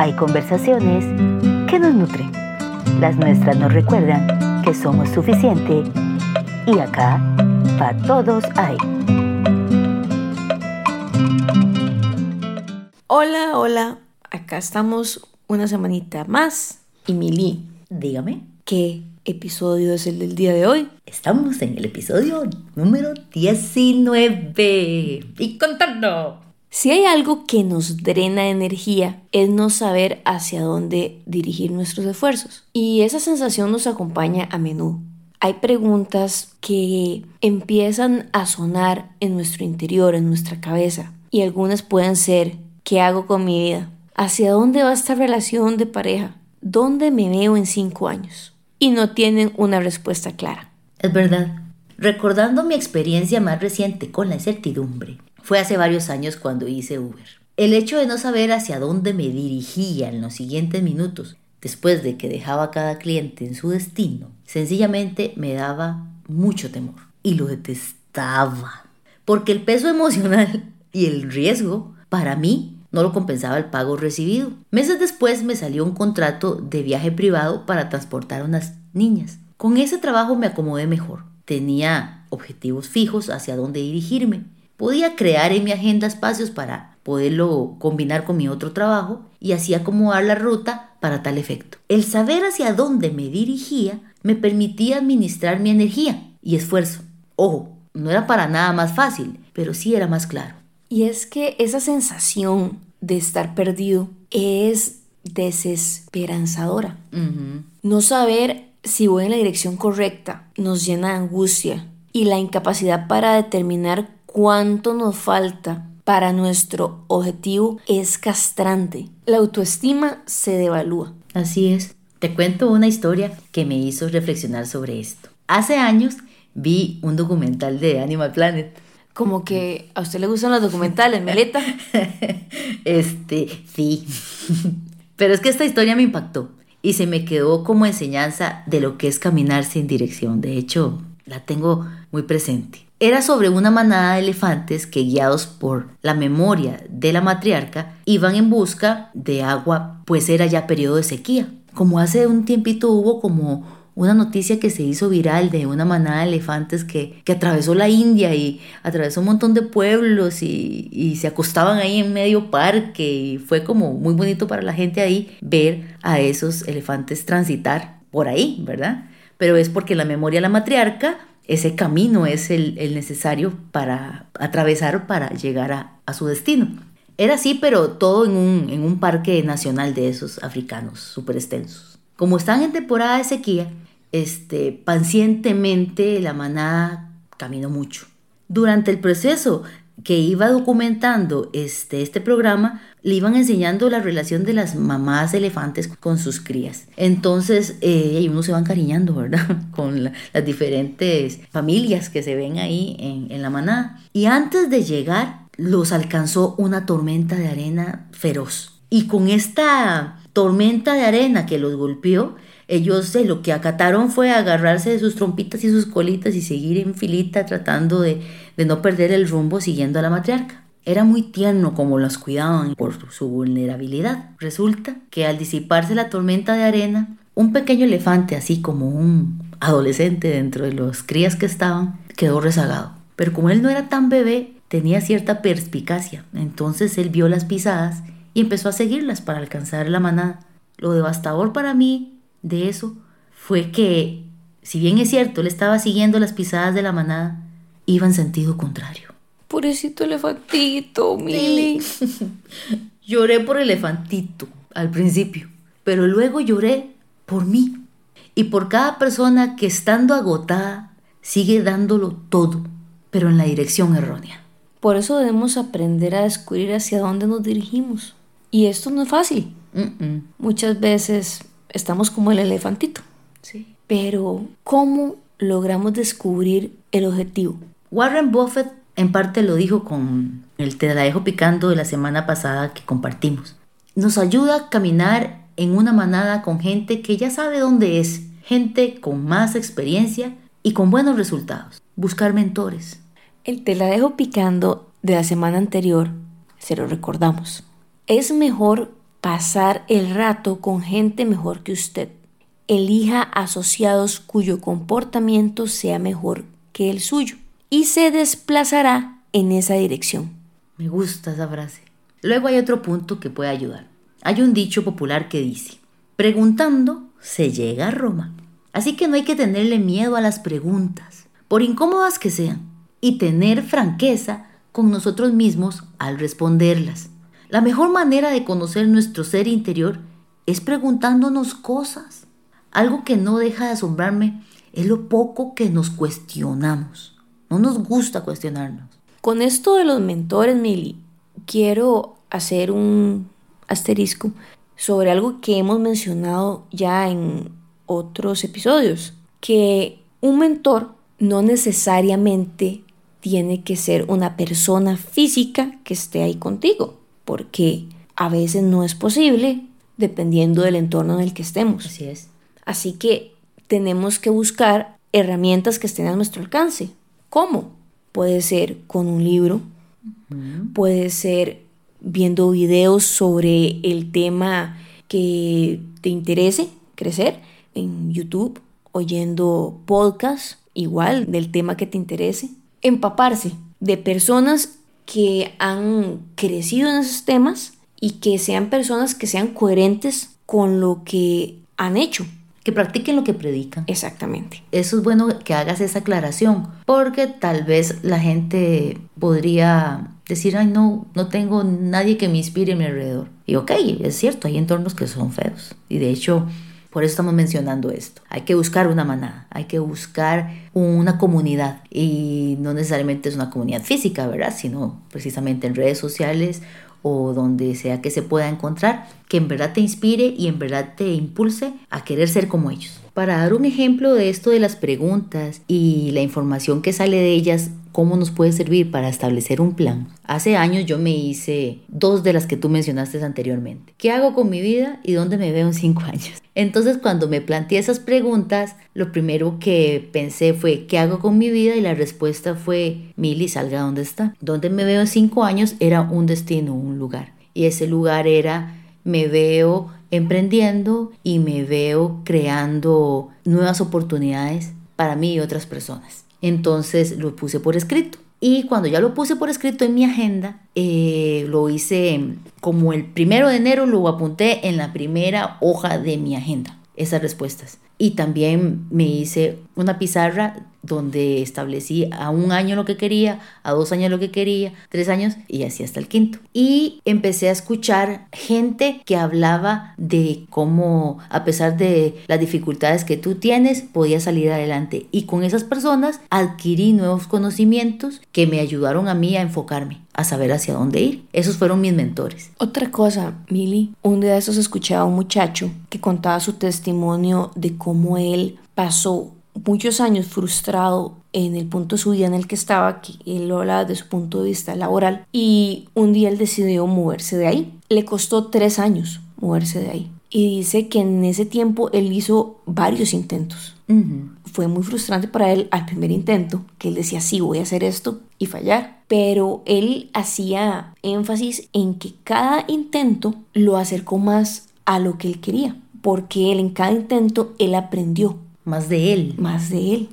hay conversaciones que nos nutren. Las nuestras nos recuerdan que somos suficiente y acá para todos hay. Hola, hola, acá estamos una semanita más y Mili, Dígame, ¿qué episodio es el del día de hoy? estamos en el episodio número 19 y contando. Si hay algo que nos drena energía es no saber hacia dónde dirigir nuestros esfuerzos. Y esa sensación nos acompaña a menudo. Hay preguntas que empiezan a sonar en nuestro interior, en nuestra cabeza. Y algunas pueden ser, ¿qué hago con mi vida? ¿Hacia dónde va esta relación de pareja? ¿Dónde me veo en cinco años? Y no tienen una respuesta clara. Es verdad. Recordando mi experiencia más reciente con la incertidumbre, fue hace varios años cuando hice Uber. El hecho de no saber hacia dónde me dirigía en los siguientes minutos, después de que dejaba a cada cliente en su destino, sencillamente me daba mucho temor y lo detestaba. Porque el peso emocional y el riesgo, para mí, no lo compensaba el pago recibido. Meses después me salió un contrato de viaje privado para transportar a unas niñas. Con ese trabajo me acomodé mejor. Tenía objetivos fijos hacia dónde dirigirme. Podía crear en mi agenda espacios para poderlo combinar con mi otro trabajo y así acomodar la ruta para tal efecto. El saber hacia dónde me dirigía me permitía administrar mi energía y esfuerzo. Ojo, no era para nada más fácil, pero sí era más claro. Y es que esa sensación de estar perdido es desesperanzadora. No saber si voy en la dirección correcta nos llena de angustia y la incapacidad para determinar cuánto nos falta para nuestro objetivo es castrante. La autoestima se devalúa. Así es. Te cuento una historia que me hizo reflexionar sobre esto. Hace años vi un documental de Animal Planet. Como que a usted le gustan los documentales, Meleta. Este, sí. Pero es que esta historia me impactó y se me quedó como enseñanza de lo que es caminar sin dirección. De hecho, la tengo muy presente. Era sobre una manada de elefantes que guiados por la memoria de la matriarca iban en busca de agua, pues era ya periodo de sequía. Como hace un tiempito hubo como una noticia que se hizo viral de una manada de elefantes que, que atravesó la India y atravesó un montón de pueblos y, y se acostaban ahí en medio parque y fue como muy bonito para la gente ahí ver a esos elefantes transitar por ahí, ¿verdad? Pero es porque la memoria de la matriarca, ese camino es el, necesario para atravesar para llegar a, a su destino. Era así, pero todo en un, en un parque nacional de esos africanos, súper extensos. Como están en temporada de sequía, este, pacientemente la manada caminó mucho. Durante el proceso que iba documentando este, este programa, le iban enseñando la relación de las mamás elefantes con sus crías. Entonces, eh, uno se va encariñando, ¿verdad? Con la- las diferentes familias que se ven ahí en, en la manada. Y antes de llegar, los alcanzó una tormenta de arena feroz. Y con esta tormenta de arena que los golpeó, ellos eh, lo que acataron fue agarrarse de sus trompitas y sus colitas y seguir en filita tratando de, de no perder el rumbo siguiendo a la matriarca. Era muy tierno como las cuidaban por su vulnerabilidad. Resulta que al disiparse la tormenta de arena, un pequeño elefante, así como un adolescente dentro de los crías que estaban, quedó rezagado. Pero como él no era tan bebé, tenía cierta perspicacia. Entonces él vio las pisadas y empezó a seguirlas para alcanzar la manada. Lo devastador para mí de eso fue que, si bien es cierto, él estaba siguiendo las pisadas de la manada, iba en sentido contrario. Pobrecito elefantito, Mili. Lloré por elefantito al principio, pero luego lloré por mí y por cada persona que estando agotada sigue dándolo todo, pero en la dirección errónea. Por eso debemos aprender a descubrir hacia dónde nos dirigimos. Y esto no es fácil. Muchas veces estamos como el elefantito. Sí. Pero, ¿cómo logramos descubrir el objetivo? Warren Buffett en parte lo dijo con el te la dejo picando de la semana pasada que compartimos. Nos ayuda a caminar en una manada con gente que ya sabe dónde es, gente con más experiencia y con buenos resultados. Buscar mentores. El te la dejo picando de la semana anterior, se lo recordamos. Es mejor pasar el rato con gente mejor que usted. Elija asociados cuyo comportamiento sea mejor que el suyo y se desplazará en esa dirección. Me gusta esa frase. Luego hay otro punto que puede ayudar. Hay un dicho popular que dice, preguntando se llega a Roma. Así que no hay que tenerle miedo a las preguntas, por incómodas que sean, y tener franqueza con nosotros mismos al responderlas. La mejor manera de conocer nuestro ser interior es preguntándonos cosas. Algo que no deja de asombrarme es lo poco que nos cuestionamos. No nos gusta cuestionarnos. Con esto de los mentores, Mili, quiero hacer un asterisco sobre algo que hemos mencionado ya en otros episodios, que un mentor no necesariamente tiene que ser una persona física que esté ahí contigo, porque a veces no es posible dependiendo del entorno en el que estemos. Así es. Así que tenemos que buscar herramientas que estén a nuestro alcance. ¿Cómo? Puede ser con un libro, puede ser viendo videos sobre el tema que te interese crecer en YouTube, oyendo podcasts igual del tema que te interese, empaparse de personas que han crecido en esos temas y que sean personas que sean coherentes con lo que han hecho. Que practiquen lo que predican. Exactamente. Eso es bueno que hagas esa aclaración, porque tal vez la gente podría decir, ay, no, no tengo nadie que me inspire a mi alrededor. Y ok, es cierto, hay entornos que son feos. Y de hecho, por eso estamos mencionando esto. Hay que buscar una manada, hay que buscar una comunidad y no necesariamente es una comunidad física, ¿verdad? Sino precisamente en redes sociales o donde sea que se pueda encontrar, que en verdad te inspire y en verdad te impulse a querer ser como ellos. Para dar un ejemplo de esto de las preguntas y la información que sale de ellas, cómo nos puede servir para establecer un plan. Hace años yo me hice dos de las que tú mencionaste anteriormente. ¿Qué hago con mi vida y dónde me veo en cinco años? Entonces cuando me planteé esas preguntas, lo primero que pensé fue ¿qué hago con mi vida? Y la respuesta fue Mili, salga donde está. ¿Dónde me veo en cinco años? Era un destino, un lugar. Y ese lugar era me veo emprendiendo y me veo creando nuevas oportunidades para mí y otras personas. Entonces lo puse por escrito. Y cuando ya lo puse por escrito en mi agenda, eh, lo hice como el primero de enero, lo apunté en la primera hoja de mi agenda, esas respuestas. Y también me hice una pizarra donde establecí a un año lo que quería, a dos años lo que quería, tres años y así hasta el quinto. Y empecé a escuchar gente que hablaba de cómo a pesar de las dificultades que tú tienes, podías salir adelante. Y con esas personas adquirí nuevos conocimientos que me ayudaron a mí a enfocarme, a saber hacia dónde ir. Esos fueron mis mentores. Otra cosa, Mili, un día de esos escuchaba a un muchacho que contaba su testimonio de cómo él pasó muchos años frustrado en el punto de su vida en el que estaba, que él lo hablaba de su punto de vista laboral, y un día él decidió moverse de ahí. Le costó tres años moverse de ahí. Y dice que en ese tiempo él hizo varios intentos. Fue muy frustrante para él al primer intento, que él decía, sí, voy a hacer esto y fallar. Pero él hacía énfasis en que cada intento lo acercó más a lo que él quería, porque él en cada intento él aprendió más de él. Más de él.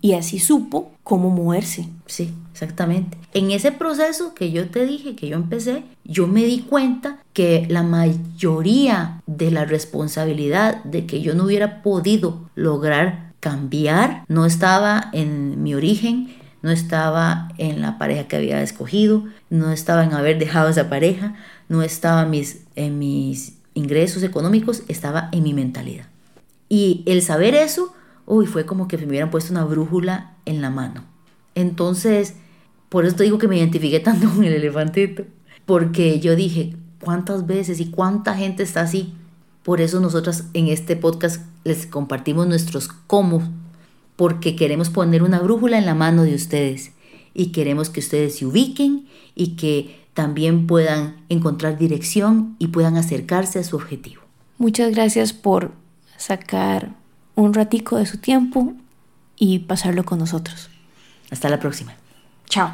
Y así supo cómo moverse. Sí, exactamente. En ese proceso que yo te dije, que yo empecé, yo me di cuenta que la mayoría de la responsabilidad de que yo no hubiera podido lograr cambiar no estaba en mi origen, no estaba en la pareja que había escogido, no estaba en haber dejado esa pareja, no estaba mis, en mis ingresos económicos, estaba en mi mentalidad. Y el saber eso, uy, fue como que me hubieran puesto una brújula en la mano. Entonces, por eso te digo que me identifiqué tanto con el elefantito. Porque yo dije, ¿cuántas veces y cuánta gente está así? Por eso nosotras en este podcast les compartimos nuestros cómo. Porque queremos poner una brújula en la mano de ustedes. Y queremos que ustedes se ubiquen y que también puedan encontrar dirección y puedan acercarse a su objetivo. Muchas gracias por sacar un ratico de su tiempo y pasarlo con nosotros. Hasta la próxima. Chao.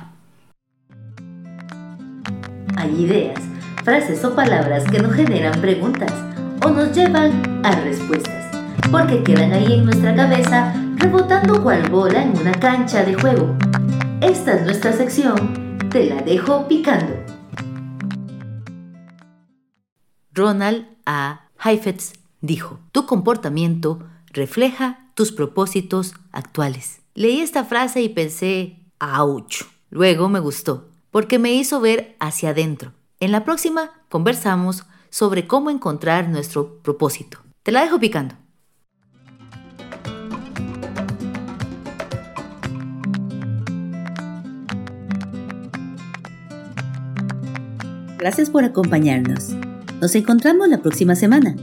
Hay ideas, frases o palabras que nos generan preguntas o nos llevan a respuestas, porque quedan ahí en nuestra cabeza rebotando cual bola en una cancha de juego. Esta es nuestra sección, te la dejo picando. Ronald A. Heifetz dijo, tu comportamiento refleja tus propósitos actuales. Leí esta frase y pensé, ¡auch! Luego me gustó, porque me hizo ver hacia adentro. En la próxima conversamos sobre cómo encontrar nuestro propósito. Te la dejo picando. Gracias por acompañarnos. Nos encontramos la próxima semana.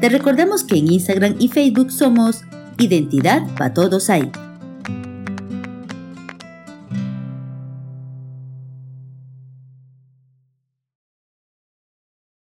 Te recordamos que en Instagram y Facebook somos Identidad para Todos Hay